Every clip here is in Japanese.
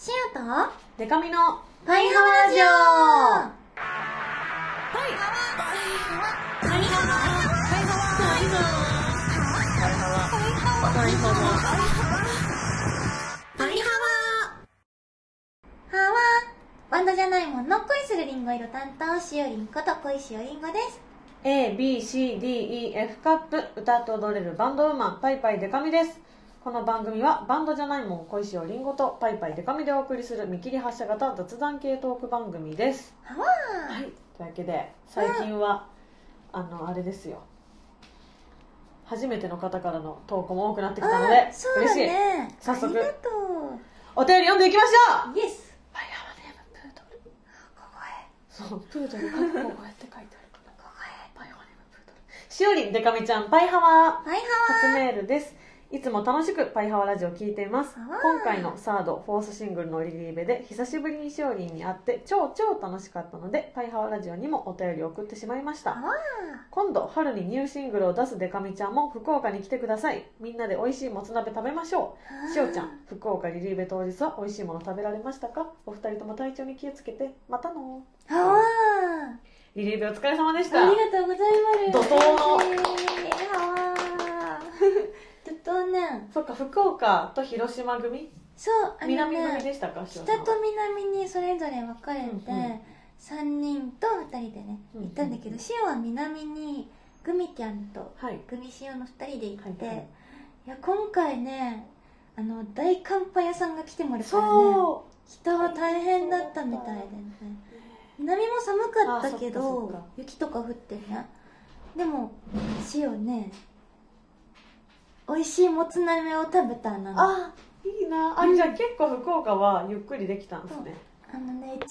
シアとデカミのパイハワラジオ。ハワ。バンドじゃないもんの恋するリンゴ色担当しおりんこと恋しおりんごです。ABCDEF カップ歌って踊れるバンドウーマンパイパイデカミですこの番組はバンドじゃないもん恋しおりんごとパイパイデカミでお送りする見切り発車型雑談系トーク番組です。はい。というわけで最近は、あのあれですよ。初めての方からの投稿も多くなってきたのでうだ嬉しい。ね早速ありがとお便り読んでいきましょう。うイエスパイハワネームプードル。ここへそうプードル。がこうやって書いてあるからここへ。パイハワネームプードル。しおりんデカミちゃんパイハワパイ初ハワメールですいつも楽しくパイハワラジオを聞いています。今回のサードフォースシングルのリリーベで久しぶりにしおりんに会って超超楽しかったのでパイハワラジオにもお便りを送ってしまいました。今度春にニューシングルを出すデカミちゃんも福岡に来てください。みんなで美味しいもつ鍋食べましょう。しおちゃん福岡リリーベ当日は美味しいもの食べられましたか？お二人とも体調に気をつけてまたの。リリーベお疲れ様でした。ありがとうございます。怒涛の嬉しいハワ怒涛ねそっか福岡と広島組？そうあの南組ねでしたか？北と南にそれぞれ分かれて、うん。うん3人と2人でねうんうん行ったんだけどシオは南にグミちゃんとはい。グミシオの2人で行って、はいはいい。や今回ねあの大寒波屋さんが来てもらったからねそ人は大変だったみたいでね。南も寒かったけど雪とか降ってね。でもシオね美味しいもつ鍋を食べたな。のあいいな。あ、うん。じゃあ結構福岡はゆっくりできたんですね。あのね1日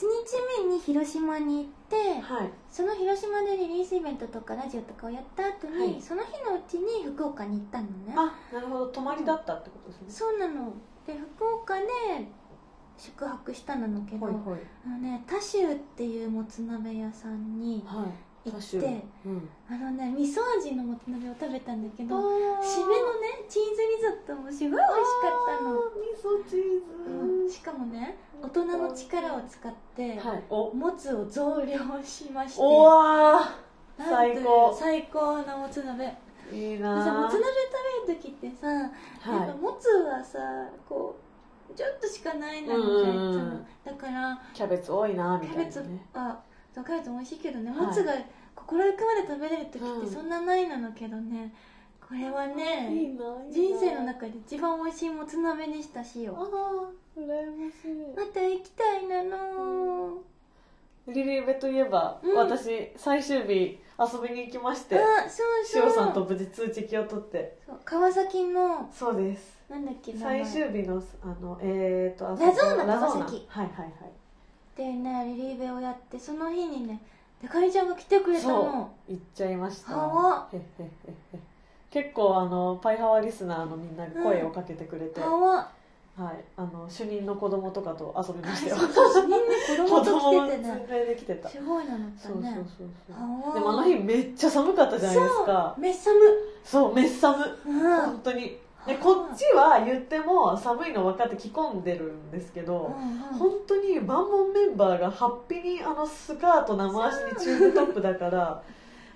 目に広島に行ってはい。その広島でリリースイベントとかラジオとかをやった後に、はい。その日のうちに福岡に行ったのね。あなるほど。泊まりだったってことですね。そうなの。で福岡で宿泊したんだけど、はいはい。あのねタシューっていうもつ鍋屋さんにはい行って。うん。あのね味噌味のもつ鍋を食べたんだけど締めのねチーズリゾットもすごい美味しかったの、味噌チーうんしかもね大人の力を使って、ズはい。お。もつを増量しまして。おわ最高。最高なもつ鍋。ーいいさなもつ鍋食べる時ってさ、やっはいぱもつはさこうちょっとしかないなみたいな、うんうんだからキャベツ多いなみたいなね。キャベツも美味しいけどね、はい。もつが心ゆくまで食べれる時うん。ってそんなないなのけどねこれはね人生の中で一番美味しいもつ鍋にしたしよ。ああ羨ましい。また行きたいなのリリーベといえば、うん。私最終日遊びに行きましてあそうしそう。おさんと無事通知を取って。川崎のそうです。なんだっけ最終日のあのえー、とあそこラゾーナラゾーナ。川崎はいはいはいでねリリーベをやってその日にねでかりちゃんが来てくれたの。行っちゃいました。はわ。へっへっへっへ結構あのパイハワリスナーのみんなに声をかけてくれて、かわ。はい、あの主任の子供とかと遊びましたよ。そうそうそうみんな子供と 来てて連ねれてきてた。すごいなのったそうそうそうねそう。はわ。でもあの日めっちゃ寒かったじゃないですか。めっさむそうめっ寒。うん。本当にでこっちは言っても寒いの分かって着込んでるんですけど、本当に万ンメンバーがハッピーにあのスカート生足にチューブトップだから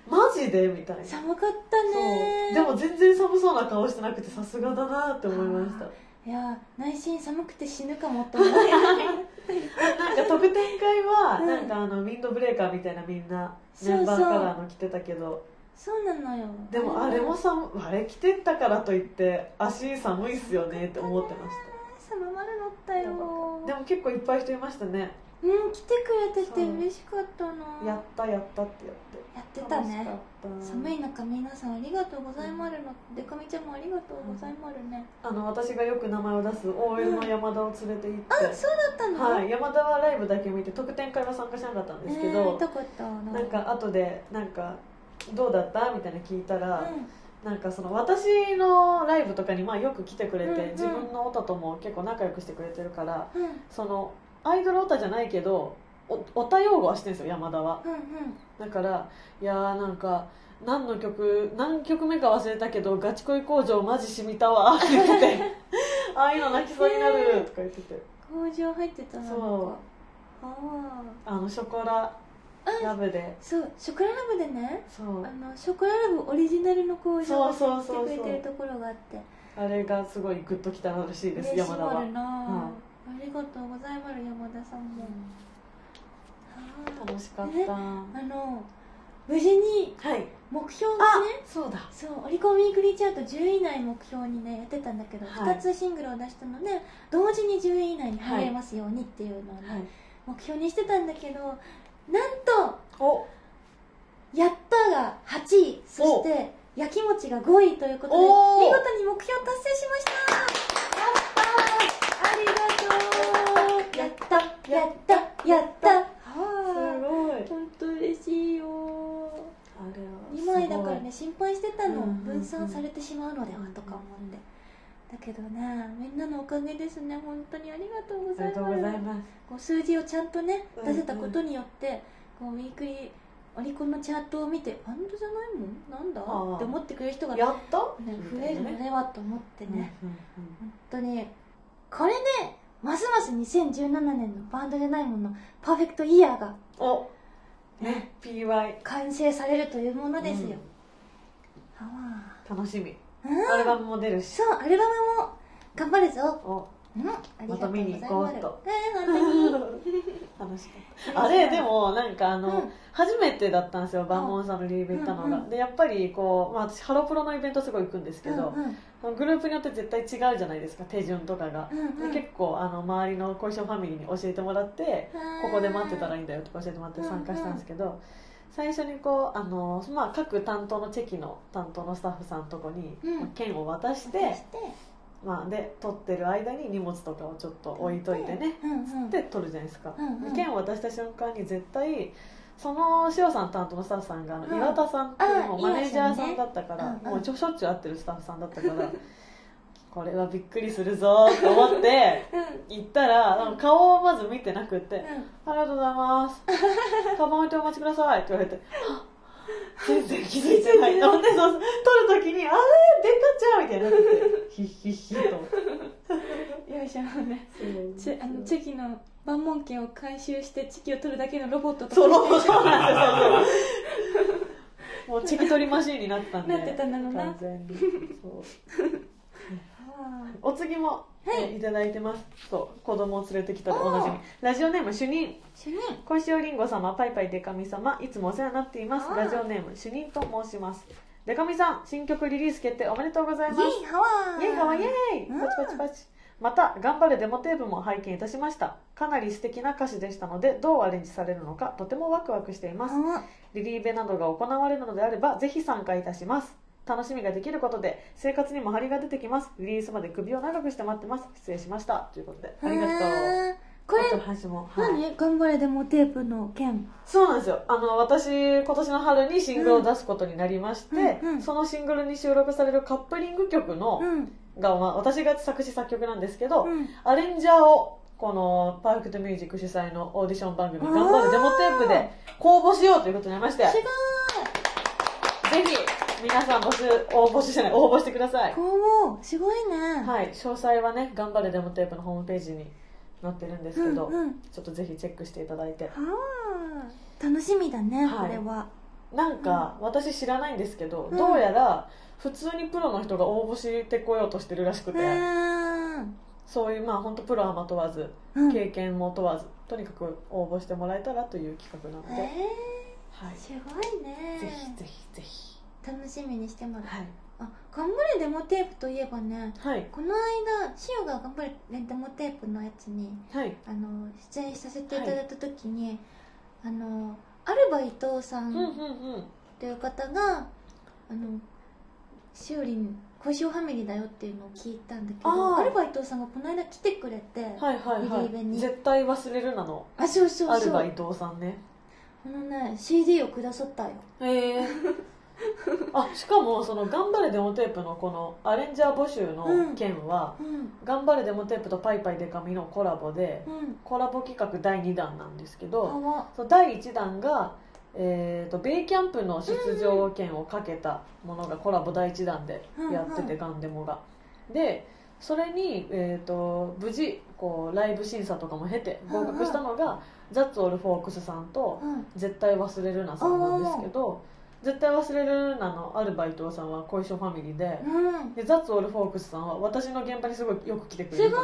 マジでみたいな。寒かったね。そう。でも全然寒そうな顔してなくてさすがだなって思いました。いや内心寒くて死ぬかもって思いながらなんか特典会はうん。なんかあのウィンドブレーカーみたいなみんなメンバーカラーの着てたけどそうなのよ。でもあれも寒あれ着てたからといって足寒いっすよねって思ってまし寒まるのったよ。たでも結構いっぱい人いましたね。うん来てくれてて嬉しかったな。やったやったってやって。やってたね。寒い中皆さんありがとうございまるの。でかみちゃんもありがとうございまるね。あの私がよく名前を出す OL の山田を連れて行って、あそうだったの？はい、山田はライブだけ見て特典会は参加しなかったんですけえーど、痛かった。ななんか後でなんかどうだった？みたいな聞いたら、うなんかその私のライブとかにまあよく来てくれて、うんうん。自分のオタとも結構仲良くしてくれてるからんうん。そのアイドルオタじゃないけどおオタ用語はしてるんですよ山田は。うんうん。だからいやーなんか何の曲何曲目か忘れたけど「ガチ恋工場マジ染みたわ」って言ってて ああいうの泣きそうになるとか言ってて。か工場入ってたなそう。あのショコララブで。そうショコララブでね。そう。あのショコララブオリジナルの工場をしてくれてるところがあって。あれがすごいグッときたらしいです山田は。まるな、はありがとうございます山田さんも、あー楽しかった、ねあの無事にはい。目標をあねそうだ。そうオリコンウィークリーチャート10位以内目標にねやってたんだけど、はい。2つシングルを出したので同時に10位以内に入れますようにっていうのをね、はい。目標にしてたんだけどなんとお「やった!」が8位そして「やきもち」が5位ということで見事に目標達成しました。ありがとうやった。やった。やった。すはごい。い本当嬉しいよあれは。2枚だからね心配してたの、分散されてしまうのではとか思って、だけどねみんなのおかげですね。本当にありがとうございありがとうございます。こう数字をちゃんとねうん出せたことによって、こうウィークリーオリコンのチャートを見てバンドじゃないもんなんだ？って思ってくれる人が、ね、やった？増えるのではと思ってね、うんうん本当にこれでますます2017年のバンドじゃないものパーフェクトイヤーがうんおねね PY 完成されるというものですよ、は楽しみアルバムも出るし。そうアルバムも。頑張るぞ。お。うん。ありがとうございます。また見に行こうと。楽しかった。あれでもなんかあの、うん。初めてだったんですよバンモンさんのリーブ行ったのが、うんうんでやっぱりこう、まあ、私ハロプロのイベントすごい行くんですけど、うんうんグループによって絶対違うじゃないですか手順とかが、うんうんで結構あの周りの小石ファミリーに教えてもらってここで待ってたらいいんだよとか教えてもらって参加したんですけど、最初にこうあの、まあ、各担当のチェキの担当のスタッフさんのとこに、うん。まあ券を渡して、まあ、で取ってる間に荷物とかをちょっと置いといてね、うん。うんで取るじゃないですか、うんうん。で券を渡した瞬間に絶対その塩さん担当のスタッフさんがうん。岩田さんっていうマネージャーさんだったから、もうちょしょっちゅう会ってるスタッフさんだったからこれはびっくりするぞと思ってうん。行ったらあの顔をまず見てなくってうん「ありがとうございます」「カバン置いてお待ちください」って言われて 全然気づいてない。と思ってそう撮る時に「あれデカちゃん」みたいになっててヒッヒッヒッと。思ってよいしょね。チェあのチェキの万門券を回収してチェキを取るだけのロボットとそうかそうなんですよ。そうそう もうチェキ取りマシーンになってたんで。なってたんだろうな。完全に。そう。あお次も、はい。えーいただいてます。そう子供を連れてきたでおなじみラジオネーム主任。ー主任。小石尾りんご様パイパイデカミ様いつもお世話になっています。あー。ラジオネーム主任と申します。デカミさん新曲リリース決定おめでとうございます。イェイハワー。イェイハワイイェイ。うん。パチパチパチ。また頑張るデモテープも拝見いたしました。かなり素敵な歌詞でしたのでどうアレンジされるのかとてもワクワクしています。あリリイベなどが行われるのであればぜひ参加いたします楽しみができることで生活にも張りが出てきます。リリースまで首を長くして待ってます。失礼しました。ということでありがとう。これあと橋も、はい、何？頑張れデモテープの件。そうなんですよ。あの私今年の春にシングルを出すことになりまして、うんうんそのシングルに収録されるカップリング曲の、うん。が、まあ、私が作詞作曲なんですけど、うん。アレンジャーをこのパーフェクトミュージック主催のオーディション番組「あー頑張れデモテープ」で公募しようということになりましてすぜひ皆さん募集応募しじゃない応募してください。ごいこうすごいね。はい詳細はね「頑張るデモテープ」のホームページに載ってるんですけど、うんうん。ちょっとぜひチェックしていただいて。はあ。楽しみだね、はい。これは。なんか、私知らないんですけど、うん。どうやら普通にプロの人が応募してこようとしてるらしくて、うん。そういうまあ本当プロアマ問わずうん。経験も問わずとにかく応募してもらえたらという企画なので、えはい。ー、、すごいね。ぜひぜひぜひ楽しみにしてもらう、はい。あ頑張れデモテープといえばねはい。この間シオが頑張れデモテープのやつにはい。あの出演させていただいた時に、あのアルバ伊藤さうんんうんうん。という方が、あのしおりん小塩ファミリーだよっていうのを聞いたんだけあー。どアルバ伊藤さんがこの間来てくれて、はいはいはリリーベに。い絶対忘れるなの。あそうそうそう。アルバ伊藤さんね。このね CD をくださったよ。へえあしかもその「頑張れデモテープ」のこのアレンジャー募集の件はうん「頑張れデモテープ」と「パイパイデカミ」のコラボでうん。コラボ企画第2弾なんですけどその第1弾が、えー、とベイキャンプの出場権をかけたものがコラボ第1弾でやってて、うんうんガンデモが。でそれに、えー、と無事こうライブ審査とかも経て合格したのが、ザッツオールフォークスさんとうん。絶対忘れるなさんなんですけど絶対忘れるなの。アルバイトさんは恋性ファミリーで。うん。でザッツオールフォークスさんは私の現場にすごいよく来てくれすごい。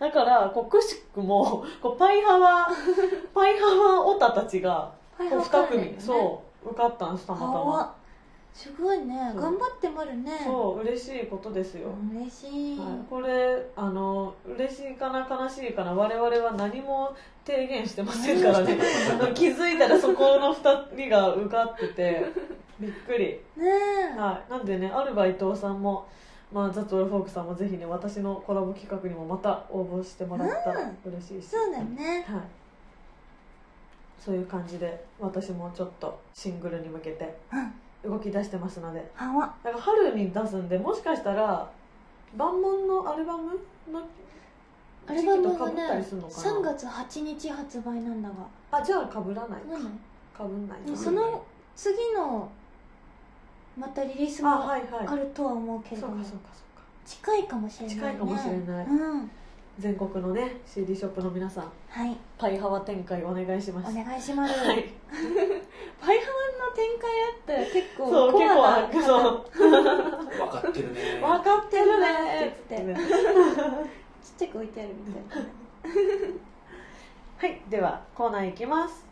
だからこうくしくもこうパイハワ パイハワオタたちがはいこう2組、うそう受かったんですたまたま。わすごいね。頑張ってもるね。そう嬉しいことですよ、うん嬉しい、はい、これあの嬉しいかな悲しいかな我々は何も提言してませんからね。気づいたらそこの2人が受かってて びっくり、ねえ。はい、なんでねアルバイトさんも、まあ、ザ・トルフォークさんもぜひね私のコラボ企画にもまた応募してもらったら嬉しいし、そうだね。はい、そういう感じで私もちょっとシングルに向けてうん動き出してますので。はわ。だから春に出すんでもしかしたら万門のアルバムのアルバムが時期と被ったりねするのかな？3月8日発売なんだが。あじゃあかぶらないか。何かぶんない。その次のまたリリースあもはいはい。あるとは思うけれども。そうかそうか。近いかもしれないね。近いかもしれない。うん全国のね CD ショップの皆さんはい。パイハワ展開お願いしまおす願いします、はい。パイハワの展開あったら結構そう結構あなそう。分かってるね。分かってるね。って言ってちっちゃく置いてあるみたいなはいではコーナーいきます。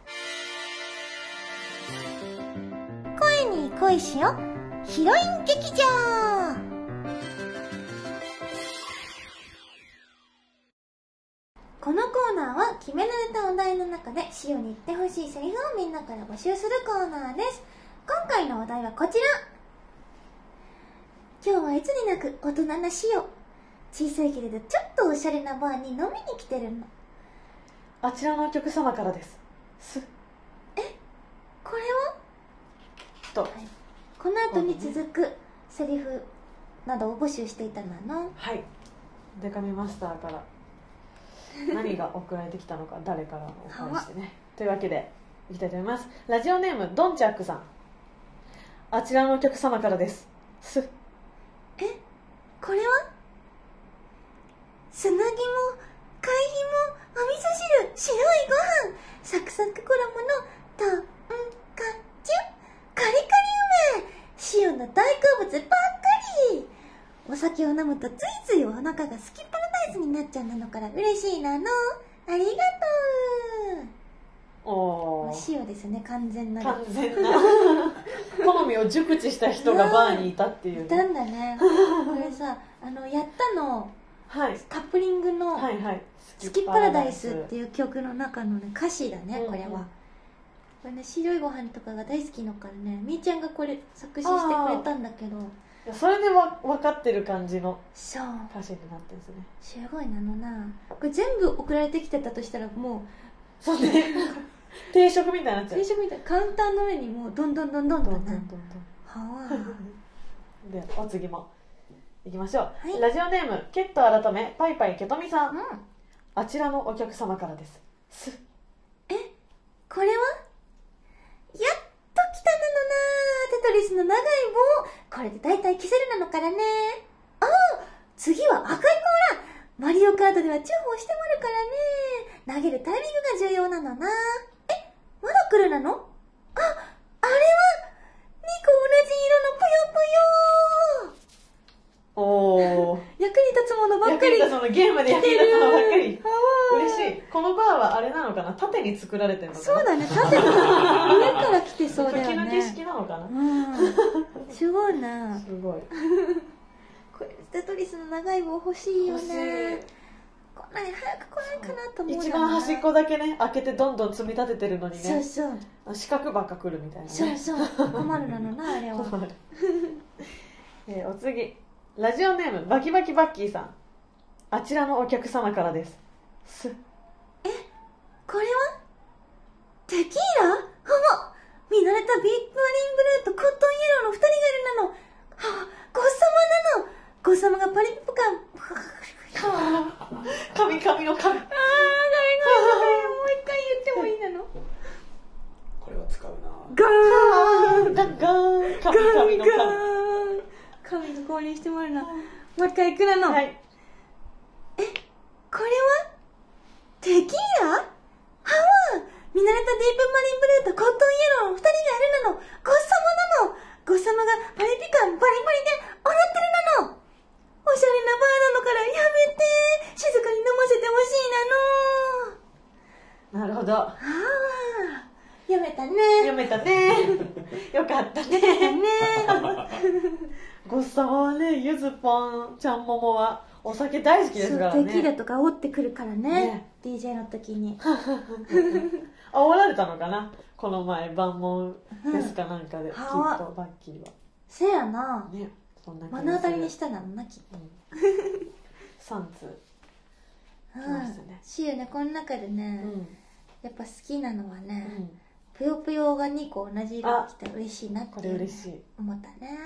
声に恋しよ。ヒロイン劇場このコーナーは決められたお題の中でシオに言ってほしいセリフをみんなから募集するコーナーです。今回のお題はこちら。今日はいつになく大人なシオ小さいけれどちょっとおしゃれなバーに飲みに来てるの。あちらのお客様からです。す。これは？と。この後に続くセリフなどを募集していたののはい。デカミマスターから何が送られてきたのか誰からのお返してね。というわけでいきたいと思います。ラジオネームドンチャックさん。あちらのお客様からです。す。これは？砂肝貝ひもお味噌汁白いご飯サクサク衣のとんかつカリカリ梅塩の大好物ばっかり。お酒を飲むとついついお腹がすきっパラダイスになっちゃうなのから嬉しいなの。ありがとう。おー。塩ですね完全なる。完全な。好みを熟知した人がバーにいたっていういたねんだね。これさあのやったの。はい。カップリングのはいはい「スキッパラダイス」っていう曲の中のね歌詞だねうんうん。これは、これね白いご飯とかが大好きのからねみーちゃんがこれ作詞してくれたんだけどそれでわ分かってる感じのそう。歌詞になってるんですね。すごいなのな。これ全部送られてきてたとしたらもそうね。定食みたいになっうちゃう。定食みたいカウンターの上にもうどんどんどんどんとな。どんどんどんどん。はあ。でお次も。いきましょう、はい。ラジオネームケット改めパイパイケトミさん。うん。あちらのお客様からです。すこれは？やっと来たなのなテトリスの長い棒これで大体消せるなのからね。ああ次は赤い甲羅マリオカートでは重宝してもらうからね。投げるタイミングが重要なのな。えまだ来るなの？ああれは2個同じ色のぷよぷよ。おぷよ役に立つものばっかり役に立つのゲームで役に立つのばっかり。嬉しい。このバーはあれなのかな？縦に作られてるのかな？そうだね。縦に。上から来てそうだよ時の景ね色なのかな、うん。すごいな。すごい。これテトリスの長い棒欲しいよね。こんなに早く来ないかなと思う一番端っこだけね開けてどんどん積み立ててるのにね。そうそう。四角ばっか来るみたいなね。そうそう。困るなのなあれは。困る。えーお次ラジオネームバキバキバッキーさん。あちらのお客様からです。す。これは？テキーラ？ほぼ。見慣れたビッグリンブルーとコットンイエローの二人がいるなの。はあゴッサマなの。ゴッサマがパリピプ感神々の神あーダメダメダメもう一回言ってもいいなの？これは使うな。ガーン。ガンガン。神々のガン。ガン神に降臨してもらうな、もう一回いくらの、はい、えこれは？テキーラハワー見慣れたディープマリンブルーとコットンイエローの2人がいるなの。ごっそもなの。ごっそもがパリピ感パリパリで踊ってるなの。おしゃれなバーなのからやめて。静かに飲ませてほしいなの。なるほど。ああ読めたね。読めたね。よかったね。ね。ゴッサマはねゆずぽんちゃんももはお酒大好きですからテキーラねとか煽ってくるからねね。DJ の時に。煽られたのかなこの前万問ですかなんかで、きっとはバッキーは。せやな。ねそんな目の当たりにししたなのなきっと3通。う来ましたね。んしゆねこの中でうねん、やっぱ好きなのはうねん、ぷよぷよが2個同じ色着たら嬉しいなってこれ嬉しい。思ったね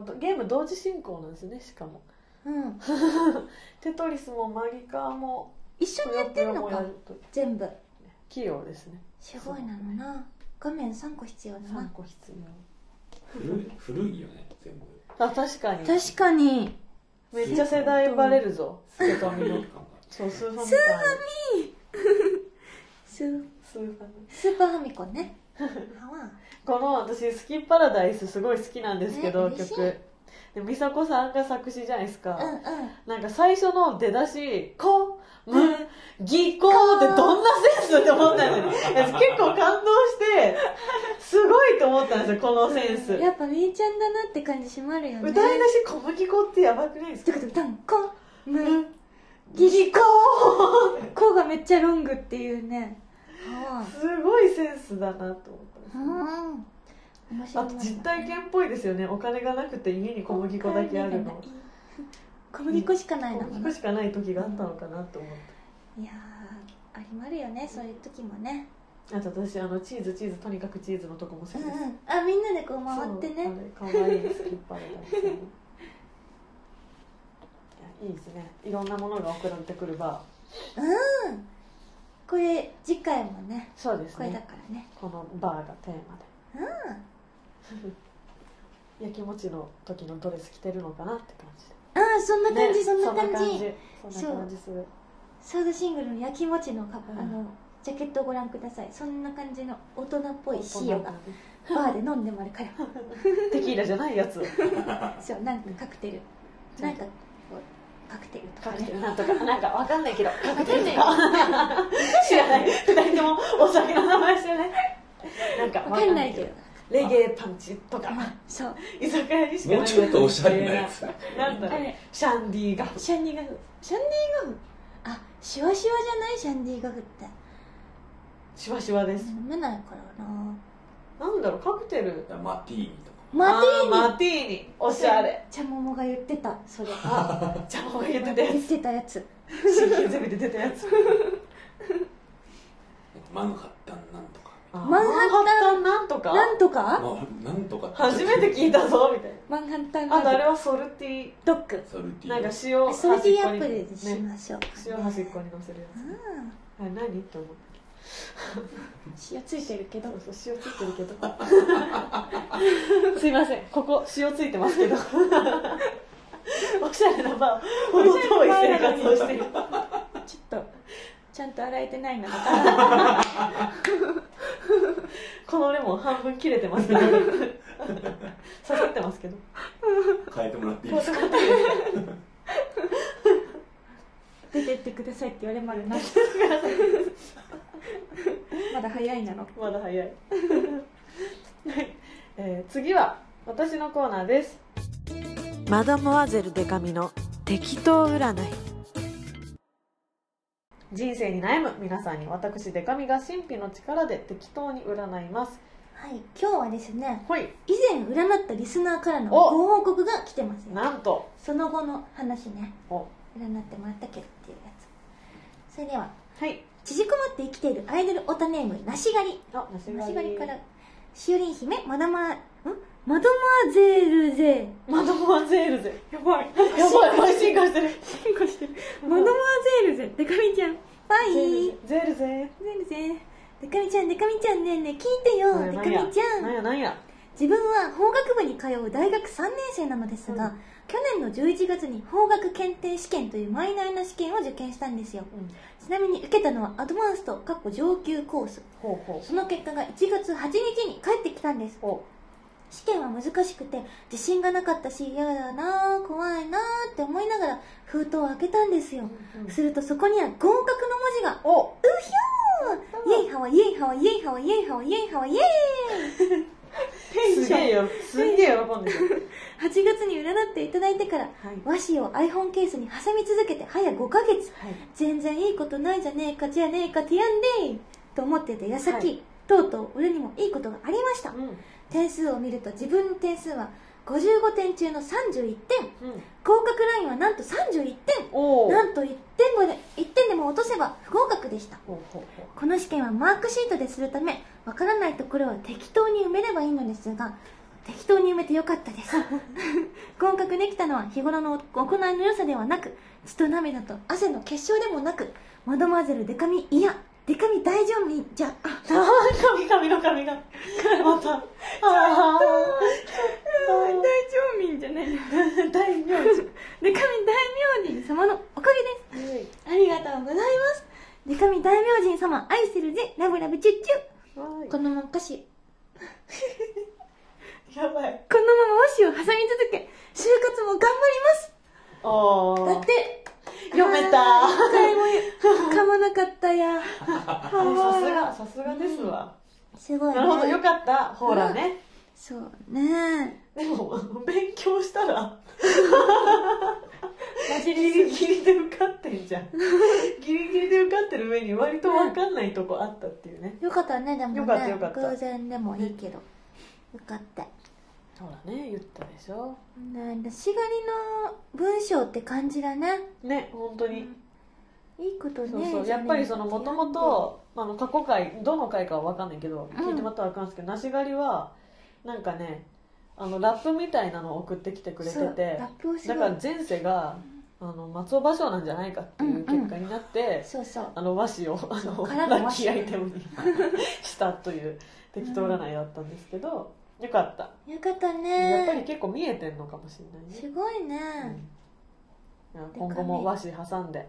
こうゲーム同時進行なんですねしかも。うん。テトリスもマリカーも一緒にやってるのか全部。器用ですね。すごいな。のな画面3個必要だ3な個必古い古いよね全部。要あ確かに。確かに。めっちゃ世代バレるぞ。スケトミのそうスーファミスーススーファミ。スーパーファミコンね。はわこの私「スキッパラダイス」すごい好きなんですけど、ね曲。で美佐子さんが作詞じゃないですか、うんうん。なんか最初の出だし「こむぎこ」ってどんなセンスって思ったんですよ。結構感動してすごいと思ったんですよこのセンス。やっぱみーちゃんだなって感じしまるよね。歌い出し「小麦粉」ってやばくないですか？てこと歌んこむぎここがめっちゃロングっていうね。はすごいセンスだなと思ったんですあと実体験っぽいですよね。お金がなくて家に小麦粉だけあるの。小麦粉しかない小のかな。麦粉しかない時があったのかなと思って。いやーありまるよねそういう時もね。あと私あのチーズチーズとにかくチーズのとこも好きです、うん。うんあみんなでこう回ってね。そうあれ可愛いスキッパーだったり いやいいですね。いろんなものが送られてくるバうんこれ次回もねーそうですこれだねからね。このバーがテーマで。うん。焼きもちの時のドレス着てるのかなって感じで。ああそんな感じ、ねそんな感じ。そんな感じ。する。サードシングルの焼きもちのか、うん。あのジャケットをご覧ください。そんな感じの大人っぽいシオが大バーで飲んでもらうから テキーラじゃないやつ。そうなんかカクテル。なんかカクテルとカかね。クテルなんとかなんかわかんないけど。カクテルか。知らない。二人ともお酒の名前知らないなんかわかんないけどレゲエパンチとか。そう。居酒屋にしかないもうちょっとおしゃれなやつなんだろう。シャンディガフシャンディガフシャンディガフあシワシワじゃない？シャンディガフって。シワシワです。飲めないからな。なんだろう。カクテル。マティーニとかマティーニ。マティーニ。おしゃれ。チャモモが言ってた。それ。あジャマが言ってたや言っつてたやつ。新規ゼミで出たやつ。マンハッタンなんとか。マンハッタン。なんとか？なんとか？まあなんとか。って初めて聞いたぞみたいマンハッタン。なあとあれはソルティ。ドッグソルティ。なんかー塩あソルティーアップルねでしましょうか、ね、塩端っこに乗せるやつ。うんあれ何？って思って 塩ついてるけど。そう塩ついてるけど。すいませんここ。塩ついてますけど。おしゃれなバーほど遠い生活をしてる。ちょっとちゃんと洗えてないのか。このレモン半分切れてますけど。刺さってますけど。変えてもらっていいですか？出てってくださいって言われまるな まだ早いなの。まだ早い。はい、えー次は私のコーナーです。マダモアゼルデカミの適当占い。人生に悩む。皆さんに私デカミが神秘の力で適当に占います。はい。今日はですねほい。以前占ったリスナーからのお。ご報告が来てますよ。なんと。その後の話ね。お。占ってもらったけどそれでははい。縮こまって生きているアイドルオタネームなし狩り。あなしなしがりからしおりん姫マダマん？マドマゼールゼマダモアゼールゼやばい。やばい。進化してる。進化してる。マドマゼールゼデカミちゃん。ファイ。ゼールゼゼールゼデカミちゃんデカミちゃんねえねえ聞いてよ。デカミちゃなん。んや？なんや？自分は法学部に通う大学3年生なのですが、うん去年の11月に法学検定試験というマイナーな試験を受験したんですよ。うん。ちなみに受けたのはアドバンストかっこ上級コース。その結果が1月8日に返ってきたんです。ほ試験は難しくて自信がなかったし嫌だなぁ怖いなぁって思いながら封筒を開けたんですよ、うするとそこには合格の文字がお。うひょー。ハワイエイハワイイエーイテンションすげえよ。すんげえ喜んでる。8月に占っていただいてからはい。和紙を iPhone ケースに挟み続けて早5ヶ月。はい。全然いいことないじゃねえかじゃねえかティアンデイと思ってて矢先、はい。とうとう俺にもいいことがありました。うん。点数を見ると自分の点数は55点中の31点。うん。合格ラインはなんと31点。なんと1点もで1点でも落とせば不合格でした。この試験はマークシートでするためわからないところは適当に埋めればいいのですが適当に埋めてよかったです。合格できたのは日頃の行いの良さではなく血と涙と汗の結晶でもなくマドマーゼルデカミいやデカミ大丈夫？じゃあ。神々の神がまた。ああ大丈夫？じゃない大名字デカミ大明神様のおかげです。ありがとうございます。デカミ大明神様愛してるぜ。ラブラブチュッチュ。このまま歌詞 やばい。このまま和紙を挟み続け就活も頑張ります。おだって読めた。一回も噛まなかったや。さすがさすがですわ。すごいね。なるほどよかった。ほらね。そうね。でも勉強したら。マ ギリギリで受かってんじゃん。ギリギリで受かってる上に割と分かんないとこあったっていうね。よかったねでもね。よかったよかった。偶然でもいいけど、よかったほらね言ったでしょ。ねしがりの文章って感じだね。ね本当に、いいことねそうそうやっぱりそのもともとあの過去回どの回かは分かんないけど聞いてもらったら分かるんですけど、梨狩りはなんかねあのラップみたいなのを送ってきてくれてそうてだから前世があの松尾芭蕉なんじゃないかっていう結果になって、そうそう。あの和紙をあのラッキーアイテムに したという適当占いだったんですけど、よかった、よかったやっぱりね結構見えてんのかもしれないね。すごいうん。ねいや今後も和紙挟んで。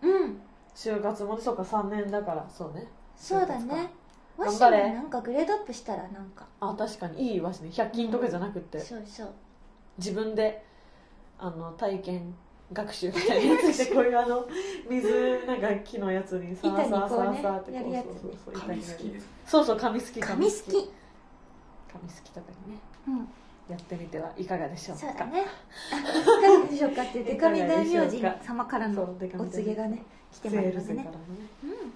うん。就活もねそうか3年だから。そうね。そうだね。和紙もなんかグレードアップしたらなんか。あ確かにいい和紙ね。100均とかじゃなくて、そうそう。自分であの体験学習みたいなやつして こういうあの水なんか木のやつにさーさーさーさーってこうそうそうそう紙好きですそうそう紙好き紙好き紙好きとかにねうん。やってみてはいかがでしょうか。そうだね。いかがでしょうか。ってデカミ大名人様からのお告げがね来てセまいりますね。うん。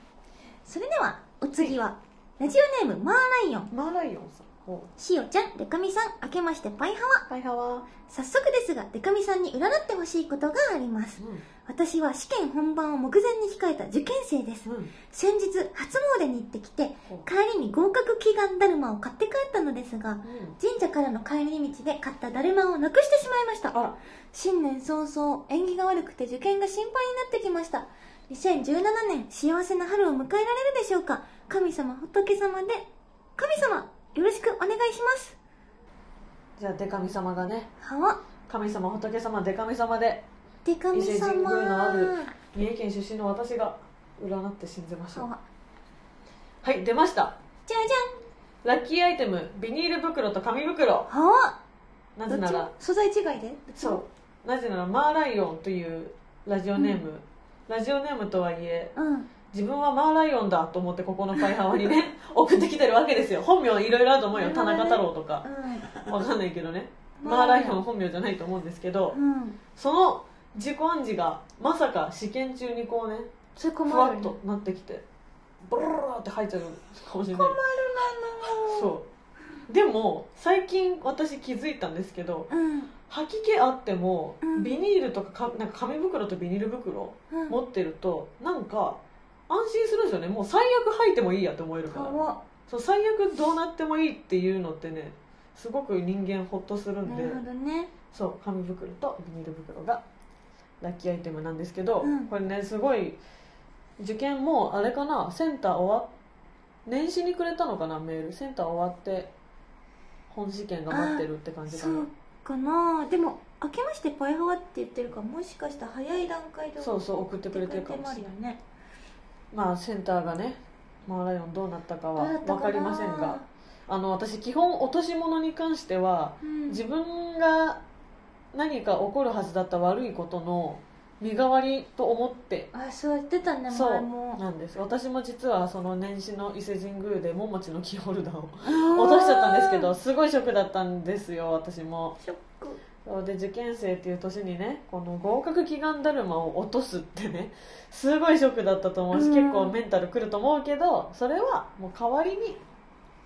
それではお次はラジオネームマーライオン。マーライオンさしおちゃんデカミさん明けましてパイハワ。うパイハワ。早速ですがデカミさんに占ってほしいことがあります。う私は試験本番を目前に控えた受験生です。んうん。先日初詣に行ってきて帰りに合格祈願だるまを買って帰ったのですがうん。神社からの帰り道で買っただるまをなくしてしまいました。新年早々縁起が悪くて受験が心配になってきました。2017年幸せな春を迎えられるでしょうか。神様仏様で神様よろしくお願いします。じゃあデカミ様がね。はわ。神様仏様デカミ様で。で神伊勢神様宮のある三重県出身の私が占って信じましょうはわ。はい出ました。じゃじラッキーアイテムビニール袋と紙袋。ゃんはわ。なぜなら素材違いで？そう。なぜならマーライオンというラジオネーム、ラジオネームとはいえうん自分はマーライオンだと思ってここのパイハワにね 送ってきてるわけですよ。本名いろいろあると思うよ。田中太郎とか。わかんないけどね。マーライオン本名じゃないと思うんですけどうん。うんその自己暗示がまさか試験中にこうねそれふ困るねわっとなってきてボロロロって入っちゃうかもしれない。そう。でも最近私気づいたんですけどうん。吐き気あっても、うん。ビニールとかかなんか紙袋とビニール袋うん。持ってるとなんか安心するんですよね。もう最悪吐いてもいいやって思えるから。そう最悪どうなってもいいっていうのってねすごく人間ほっとするんで。なるほどね。そう紙袋とビニール袋がラッキーアイテムなんですけど、うん。これねすごい受験もあれかな？センター終わっ年始にくれたのかな？メール。センター終わって本試験が待ってるって感じかな。そうかな。でも明けましてパイハワって言ってるからもしかしたら早い段階でそうそう送ってくれてるかもしれない。ねまあセンターがねマーライオンどうなったかは分かりませんがあの私基本落とし物に関してはうん。自分が何か起こるはずだった悪いことの身代わりと思ってあそう言ってたねそう。前も。なんです。私も実はその年始の伊勢神宮で桃地のキーホルダーを落落としちゃったんですけどすごいショックだったんですよ私も。ショックそうで受験生っていう年にねこの合格祈願だるまを落とすってねすごいショックだったと思うし、うん。結構メンタルくると思うけどそれはもう代わりに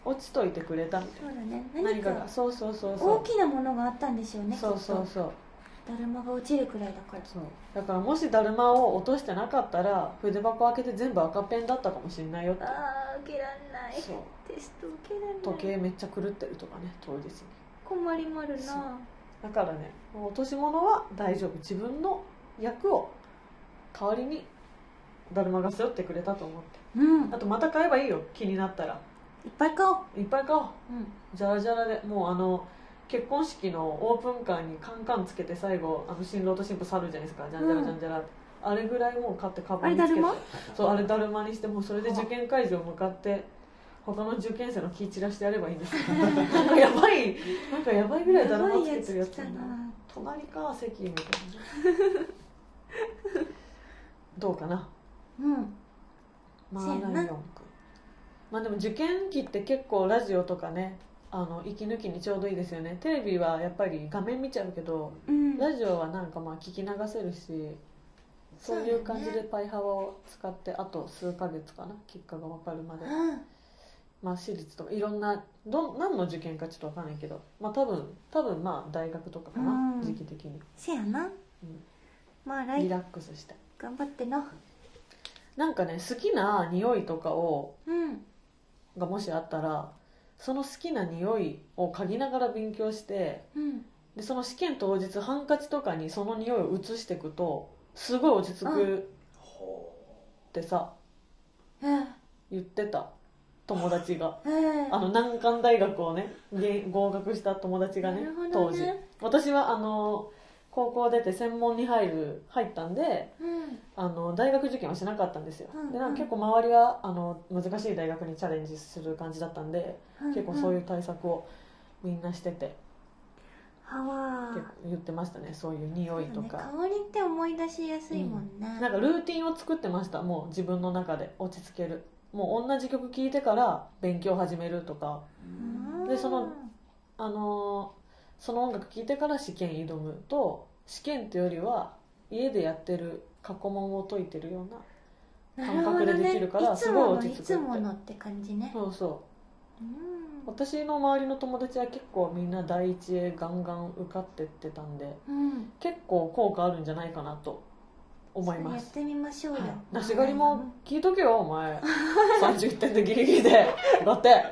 落ちといてくれたみたいそうだね。な何何かかが。そうそうそうそう。大きなものがあったんでしょうねそうそうきっそう。とだるまが落ちるくらいだから。そう。だからもしだるまを落としてなかったら筆箱開けて全部赤ペンだったかもしれないよって。ああ受けらんない。そう。テスト受けらんない。時計めっちゃ狂ってるとかね当日に。困りまるなだからね落とし物は大丈夫。自分の役を代わりにだるまが背負ってくれたと思って。うん。いっあとまた買えばいいよ気になったら。ぱい買おう。いっぱい買おう。うん。じゃらじゃらでもうあの結婚式のオープンカーにカンカンつけて最後あの新郎と新婦去るじゃないですか。じゃんじゃらじゃんじゃら。って、あれぐらいもう買ってカバンにつけて。あれだるそうあれだるまにしてもうそれで受験会場向かって他の受験生の気散らしてやればいいんですよなんかやばいなんかやばいぐらいだるまつけてるやつや隣か席みたいな。どうかな？うん。まあライオンくん。まあでも受験期って結構ラジオとかねあの息抜きにちょうどいいですよね。テレビはやっぱり画面見ちゃうけどうん。ラジオはなんかまあ聞き流せるしそういう感じでパイハワを使ってあと数ヶ月かな？結果が分かるまで。うんまあ私立とかいろんなど何の受験かちょっと分かんないけどまあ多分多分まあ大学とかかな、うん。時期的に。せやな。うん。まあ来リラックスして。頑張ってななんかね好きな匂いとかをうん。がもしあったらその好きな匂いを嗅ぎながら勉強してうん。でその試験当日ハンカチとかにその匂いを移していくとすごい落ち着くほってさええ。言ってた友達が。ええあの難関大学をねげ合格した友達がねなるほど当時。ね私はあの高校出て専門に入る入ったんでうん。あの大学受験はしなかったんですよ、うんでなんか結構周りはあの難しい大学にチャレンジする感じだったんで、結構そういうう対策をみんなしてて。言ってましたね。そういう匂いとか、香りって思い出しやすいもんね、なんかルーティンを作ってました。もう自分の中で。落ち着けるもう同じ曲聴いてから勉強始めるとか。でそのあのーその音楽聴いてから試験挑むと試験っていうよりは家でやってる過去問を解いてるような感覚でできるからなすごい落ち着くっていつものいつものって感じね。そうそう。うん。私の周りの友達は結構みんな第一へガンガン受かってってたんでうん。結構効果あるんじゃないかなと思います。やってみましょうよ、はい。梨狩りも聞いとけよお前。31点でギリギリで。だって。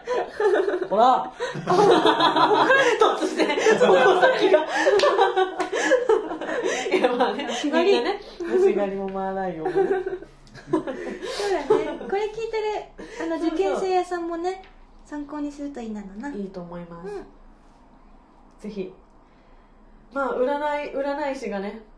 ほら。突然。その先がいやまあね。梨狩り。ね。梨狩りも回らないよ。ねそうだね。これ聞いてるあの受験生屋さんもね参考にするといいなのな。うんいいと思います、ぜひ。まあ占い占い師がねうん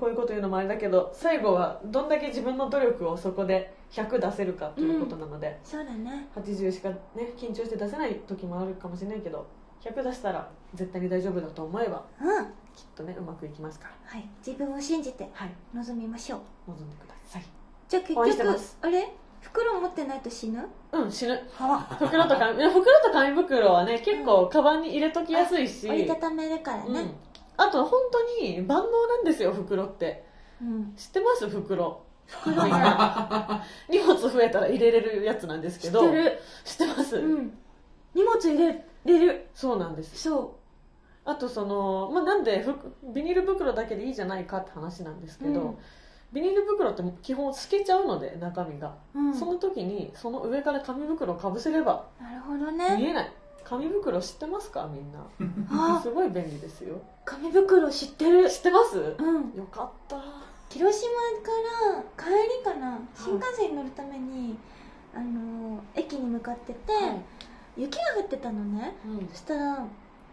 こういうこと言うのもあれだけど最後はどんだけ自分の努力をそこで100出せるかということなので、そうだね。80しかね緊張して出せない時もあるかもしれないけど100出したら絶対に大丈夫だと思えばうん。はきっとねうまくいきますから。い。自分を信じてはい。臨みましょう。望んでください。じゃあ結局あれ？袋持ってないと死ぬ？うん死ぬ。袋と紙いや袋と紙袋はね結構カバンに入れときやすいし、折りたためるからうん。ね、あと本当に万能なんですよ袋って。うん。知ってます？袋。荷物増えたら入れれるやつなんですけど。知ってる。知ってます、うん。荷物入れれる。そうなんです。そあとその、まあ、なんでふビニール袋だけでいいじゃないかって話なんですけど、うん。ビニール袋って基本透けちゃうので中身が、う、うん、その時にその上から紙袋をかぶせればなるほど見ねえない紙袋知ってますか？みんな。あ。すごい便利ですよ。紙袋知ってる。知ってます？うん。よかった。広島から帰りかな。新幹線に乗るために、あの駅に向かってて、はい。雪が降ってたのね。うん。そしたら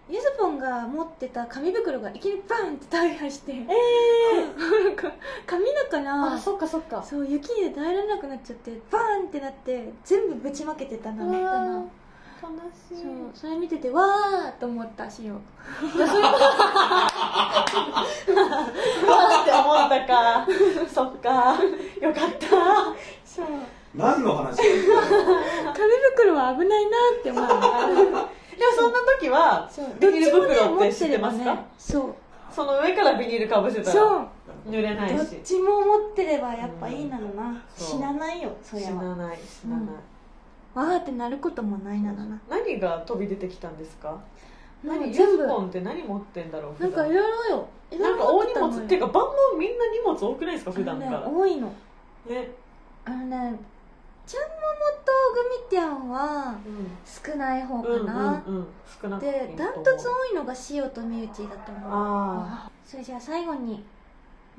ゆずぽんが持ってた紙袋がいきなりバンって大破して。えなんか紙だかー、ら。あそっかそっか。そう雪で耐えられなくなっちゃってバーンってなって全部ぶちまけてたなうわー。だな悲しい。そうそれ見ててわーと思ったしよわーって思ったか。そっか。よかった。そう。何の話紙袋は危ないなって思う。でもそんな時はそう。ビニール袋って知ってますか、そう。その上からビニールかぶせたらそう。濡れないどっしちも持ってればやっぱいいなのな、そう。死なないよそ死れは。なない死なない、わーってなることもないな。のな何が飛び出てきたんですか？何ユズポンって何持ってんだろうなんかいろいろよ。ないんろか大荷物っていうか万能みんな荷物多くないですか普段から。ね多いの。ね。あのねちゃんももとグミティアンは少ない方かうん。な、うんうんうん。少なでダントツ多いのが塩とミューチだと思う。あそれじゃあ最後に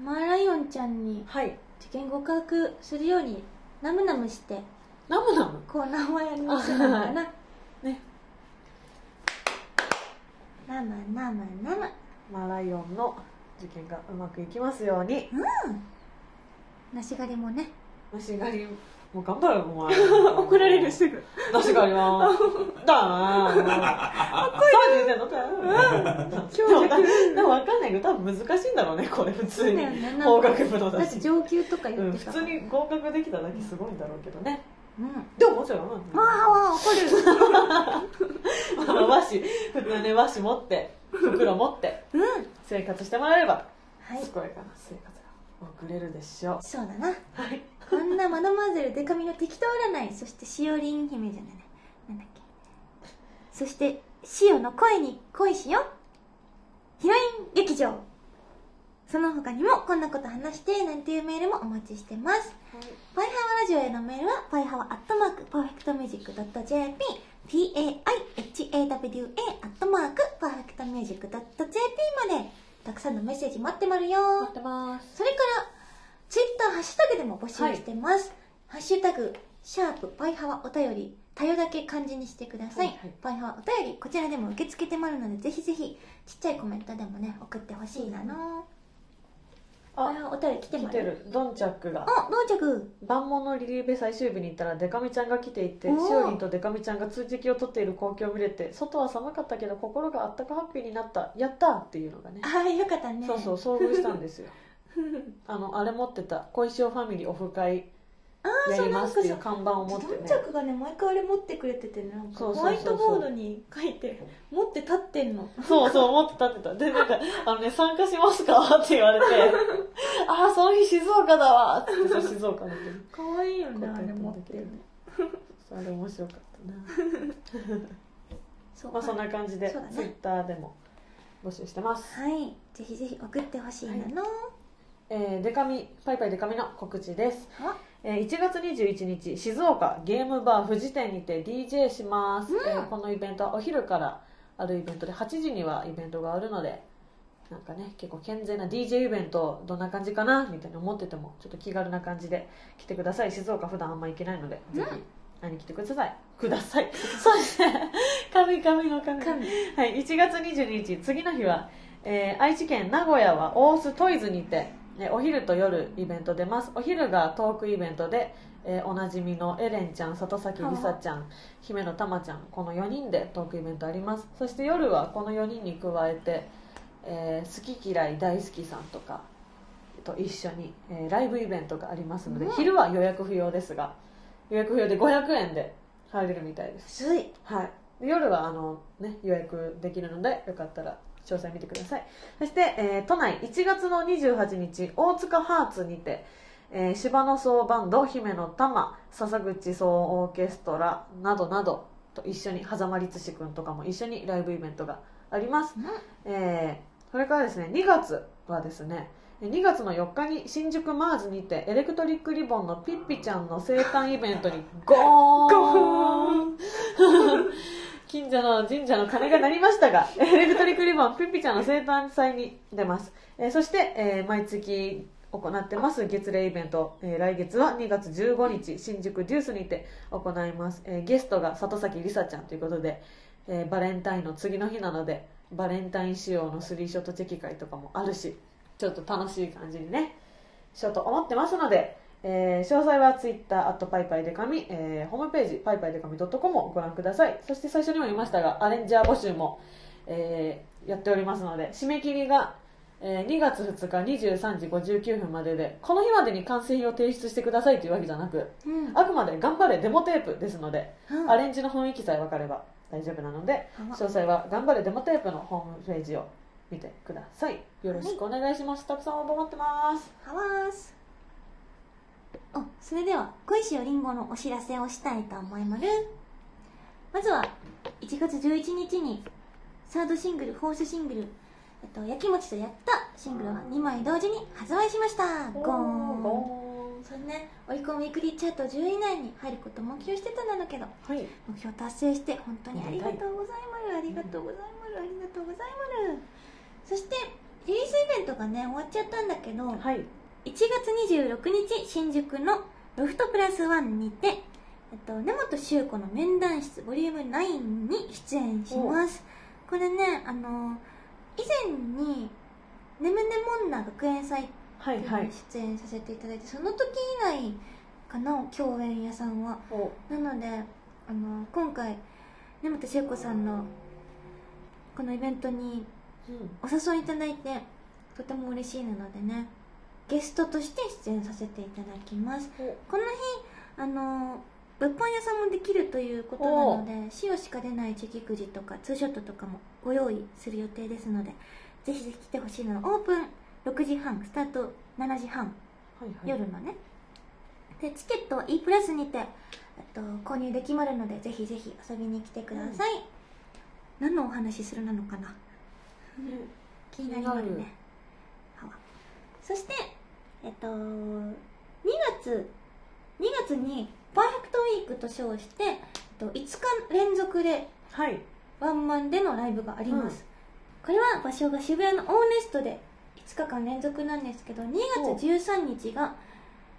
マーライオンちゃんにあはい。受験合格するようにナムナムしてナムナムこう名前に見せたのかなね。ナムナムナムマーライオンの受験がうまくいきますように。梨狩りもね。梨狩りもう頑張るお前。怒られるすぐ。梨狩りはだーもうかっこいい言うてんのかでも分かんないけど多分難しいんだろうねこれ普通に。そうだよね。法学部のだってだし上級とかうん、言ってた普通に合格できただけすごいんだろうけどね。うんでももちろん、わあわあ怒るあの和紙普通ね和紙。持って。袋持って。うん。生活してもらえれば。はい。健やかな生活が送れるでしょう。そうだな。はい。こんなマドマーゼルデカミの適当占い。そしてしおりん姫じゃないね。なんだっけ。そしてしおの声に恋しよヒロイン劇場その他にもこんなこと話してなんていうメールもお待ちしてますパイハワラジオへのメールはパイハワアットマークパーフェクトミュージック .jp paihawa アットマークパーフェクトミュージック .jp までたくさんのメッセージ待ってまるよ待ってますそれから、ツイッターハッシュタグでも募集してます。ハッシュタグ、シャープパイハワお便り、多様だけ漢字にしてください。はいはいパイハワお便り、こちらでも受け付けてまるので、ぜひぜひ、ちっちゃいコメントでもね、送ってほしいなの。あお便り来てまる来てる。ドンチャックが。あ、どう着万物のリリーベ最終日に行ったらデカミちゃんが来ていてしおりんとデカミちゃんが通知を取っている光景を見れて外は寒かったけど心があったかハッピーになった。やったーっていうのがね。ああ、よかったね。そうそう遭遇したんですよ。あのあれ持ってた。小石尾ファミリーオフ会やりますっていう。看板を持ってね。チャクがね、毎回あれ持ってくれててね、なんかホワイトボードに書いて、持って立ってんの。そうそう持って立ってたでなんか「あのね参加しますか?」って言われて「ああその日静岡だわ」って。そう静岡の時にかわいいよね、あれ持って。るねあれ面白かったな。そうまあそんな感じでツイッターでも募集してます。はい。ぜひぜひ送ってほしいなの。えー、デカミパイパイデカミの告知です、1月21日静岡ゲームバー富士店にて DJ します、えーこのイベントはお昼からあるイベントで8時にはイベントがあるのでなんかね結構健全な DJ イベントどんな感じかなみたいな思っててもちょっと気軽な感じで来てください。静岡普段あんま行けないので、ぜひ会いに来てください。ください。そうですね。神々の神神。はい、1月22日次の日は、えー愛知県名古屋は大須トイズにて、えーお昼と夜イベント出ます。お昼がトークイベントで、えーおなじみのエレンちゃん里崎りさちゃん姫野たまちゃんこの4人でトークイベントあります。そして夜はこの4人に加えて、えー好き嫌い大好きさんとかと一緒に、えーライブイベントがありますので、うん。昼は予約不要ですが予約不要で500円で入れるみたいです。安い。はい、夜はあの、ね、予約できるのでよかったら詳細見てください。そして、えー都内1月の28日大塚ハーツにて、えー芝の草バンド姫の玉笹口草オーケストラなどなどと一緒に狭間律志くんとかも一緒にライブイベントがあります、えーそれからですね2月はですね2月の4日に新宿マーズにてエレクトリックリボンのピッピちゃんの生誕イベントにゴーン 近所の神社の鐘が鳴りましたが、エレクトリックリボンピッピちゃんの生誕祭に出ます。えーそして、えー毎月行ってます月例イベント、えー来月は2月15日新宿デュースにて行います、えゲストが里崎りさちゃんということで、えバレンタインの次の日なのでバレンタイン仕様のスリーショットチェキ会とかもあるしちょっと楽しい感じにねしようと思ってますので、えー詳細はツイッター、あとパイパイデカミ、えーホームページ、パイパイデカミ .com をご覧ください。そして最初にも言いましたが、アレンジャー募集も、えーやっておりますので、締め切りが、えー2月2日23時59分までで、この日までに完成品を提出してくださいというわけじゃなく、うんあくまで頑張れデモテープですので、うんアレンジの雰囲気さえ分かれば大丈夫なので、は詳細は頑張れデモテープのホームページを見てください。よろしくお願いします。たくさん応募待ってます。はわーすおそれでは小石よりんごのお知らせをしたいと思います。まずは1月11日にサードシングルフォースシングル「えっと、やきもちとやった」シングルが2枚同時に発売しました。ゴーン。ゴそれねオリコンウィークリーチャート10位以内に入ることを目標してたんだけどはい。目標達成して本当にありがとうございます。ありがとうございます。ありがとうございます。そしてリリースイベントがね終わっちゃったんだけどはい。1月26日新宿のロフトプラスワンにて、えっと、根本修子の面談室ボリューム9に出演しますこれねあの以前に「ねむねもんな学園祭」っていうのにはいはい。出演させていただいて、その時以来かな共演屋さんはおなのであの今回根本修子さんのこのイベントにうん。お誘いいただいてとても嬉しいのでねゲストとして出演させていただきます。この日あの物販屋さんもできるということなので塩しか出ない地域くじとかツーショットとかもご用意する予定ですのでぜひぜひ来てほしいのはオープン6時半スタート7時半。はいはい。夜のね。でチケットは E プラスにて、えっと、購入できまるのでぜひぜひ遊びに来てください、何のお話しするなのかな。気になりますね。そしてえっと2月2月にパーフェクトウィークと称して、えっと、5日連続ではい。ワンマンでのライブがあります、これは場所が渋谷のオーネストで5日間連続なんですけど2月13日が、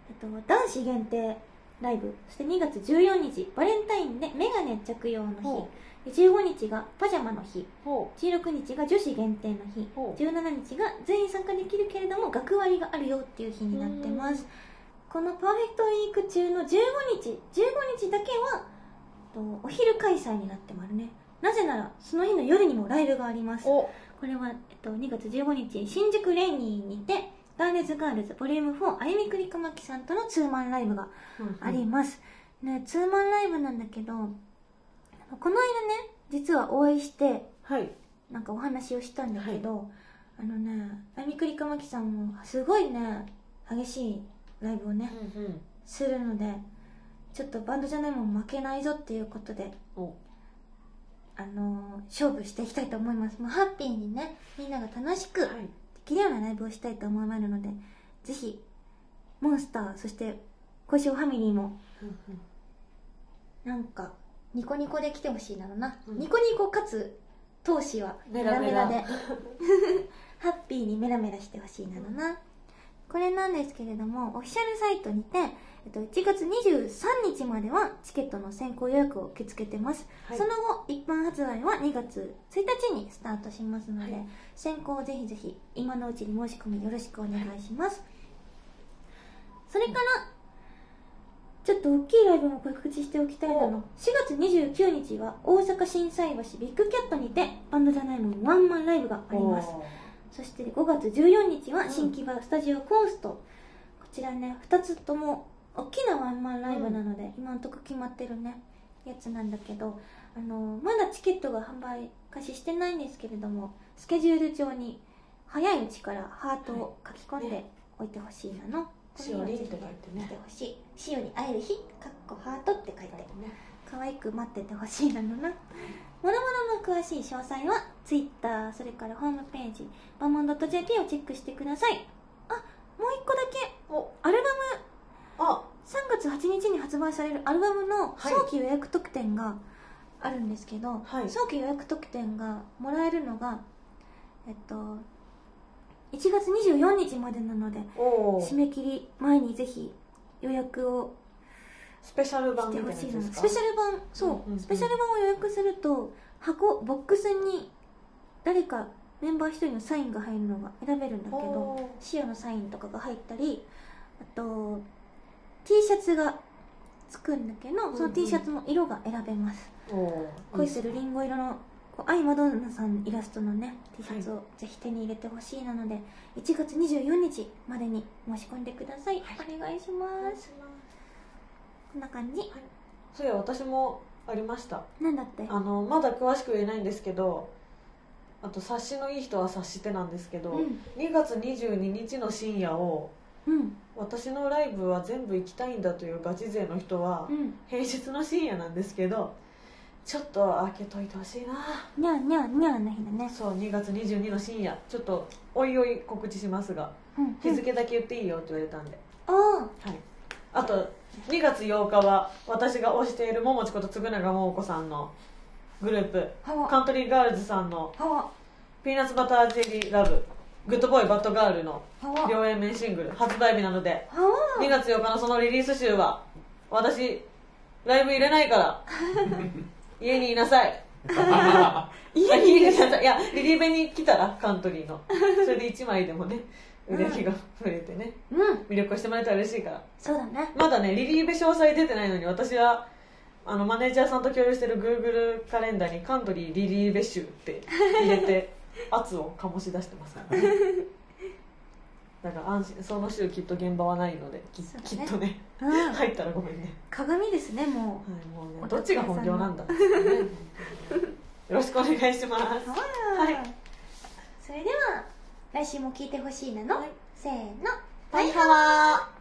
えっと、男子限定ライブ。そして2月14日バレンタインでメガネ着用のほ日で15日がパジャマの日。ほ16日が女子限定の日。ほう。17日が全員参加できるけれども学割があるよっていう日になってます。このパーフェクトウィーク中の15日。15日だけはとお昼開催になってますね。なぜならその日の夜にもライブがあります。お。これは、えっと、2月15日新宿レイニーにてガールズガールズボリューム4あゆみくりかまきさんとのツーマンライブがあります、ねツーマンライブなんだけどこの間ね実はお会いしてはい。なんかお話をしたんだけど、あのねみくりかまきさんもすごいね激しいライブをねうんうん。するのでちょっとバンドじゃないもん負けないぞっていうことでお。あのー勝負していきたいと思います、まあ、ハッピーにねみんなが楽しくではい。きるようなライブをしたいと思いますのでぜひモンスターそして小塩ファミリーもうんうんなんかニコニコで来てほしいなのな、うん。ニコニコかつ闘志はメラメラ。で。ハッピーにメラメラしてほしいなのな、これなんですけれどもオフィシャルサイトにて、えっと、1月23日まではチケットの先行予約を受け付けてます、はい。その後一般発売は2月1日にスタートしますので、はい。先行ぜひぜひ今のうちに申し込みよろしくお願いします。それからちょっと大きいライブも告知しておきたいなの4月29日は大阪心斎橋ビッグキャットにてバンドじゃないもんワンマンライブがあります。おそして5月14日は新木場スタジオコースト、こちらね2つとも大きなワンマンライブなので、今のとこ決まってるねやつなんだけどあのまだチケットが販売開始してないんですけれどもスケジュール上に早いうちからハートを書き込んでおいてほしいなの、はぜひしおりんって書いてね来てほしいしおに会える日かっこハートって書い。てね。可愛く待っててほしいなのな。もろもろの詳しい詳細は Twitter それからホームページバモン .jp をチェックしてください。あもう一個だけ。お。アルバム。あ。3月8日に発売されるアルバムのはい。早期予約特典があるんですけど、はい。早期予約特典がもらえるのがえっと1月24日までなのでお。締め切り前にぜひ予約をスペシャル版してほしいのな。スペシャル版そう、うんうん。うんスペシャル版を予約すると箱ボックスに誰かメンバー一人のサインが入るのが選べるんだけどおシオのサインとかが入ったりあと T シャツがつくんだけどそのうん。うん T シャツも色が選べます、恋するリンゴ色の愛マドンナさんイラストのね T シャツをぜひ手に入れてほしいなので1月24日までに申し込んでください、お願いします。こんな感じ。そういや私もありました。なんだって？あのまだ詳しく言えないんですけどあと察しのいい人は察してなんですけど、うん。2月22日の深夜をうん。私のライブは全部行きたいんだというガチ勢の人は、うん。平日の深夜なんですけどちょっと開けといてほしいな。にゃーにゃーにゃーの日だね。そう2月22の深夜。ちょっとおいおい告知しますが。うん日付だけ言っていいよって言われたんで、あはい。あと2月8日は私が推している桃地こと嗣永桃子さんのグループ。カントリーガールズさんのはわ「ピーナッツバタージェリーラブ」「グッドボーイバッドガール」の両 A 面シングル。発売日なので。はわ。2月8日のそのリリース集は私ライブ入れないから 家にいなさい。家にいなさい。いやリリーベに来たらカントリーの。それで1枚でもね売れ行きが増えてね。うん。魅力してもらえたら嬉しいから。そうだね。まだねリリーベ詳細出てないのに私はあのマネージャーさんと共有してる Google カレンダーにカントリーリリーベ集って入れて 圧を醸し出してますからねだから安心その週きっと現場はないのでき,、そうだね。きっとね。うん。入ったらごめんね、鏡ですねもはい、もうおねどっちが本業なんだってね。よろしくお願いします。うはい。それでは来週も聞いてほしいなの、せーの。バイハワー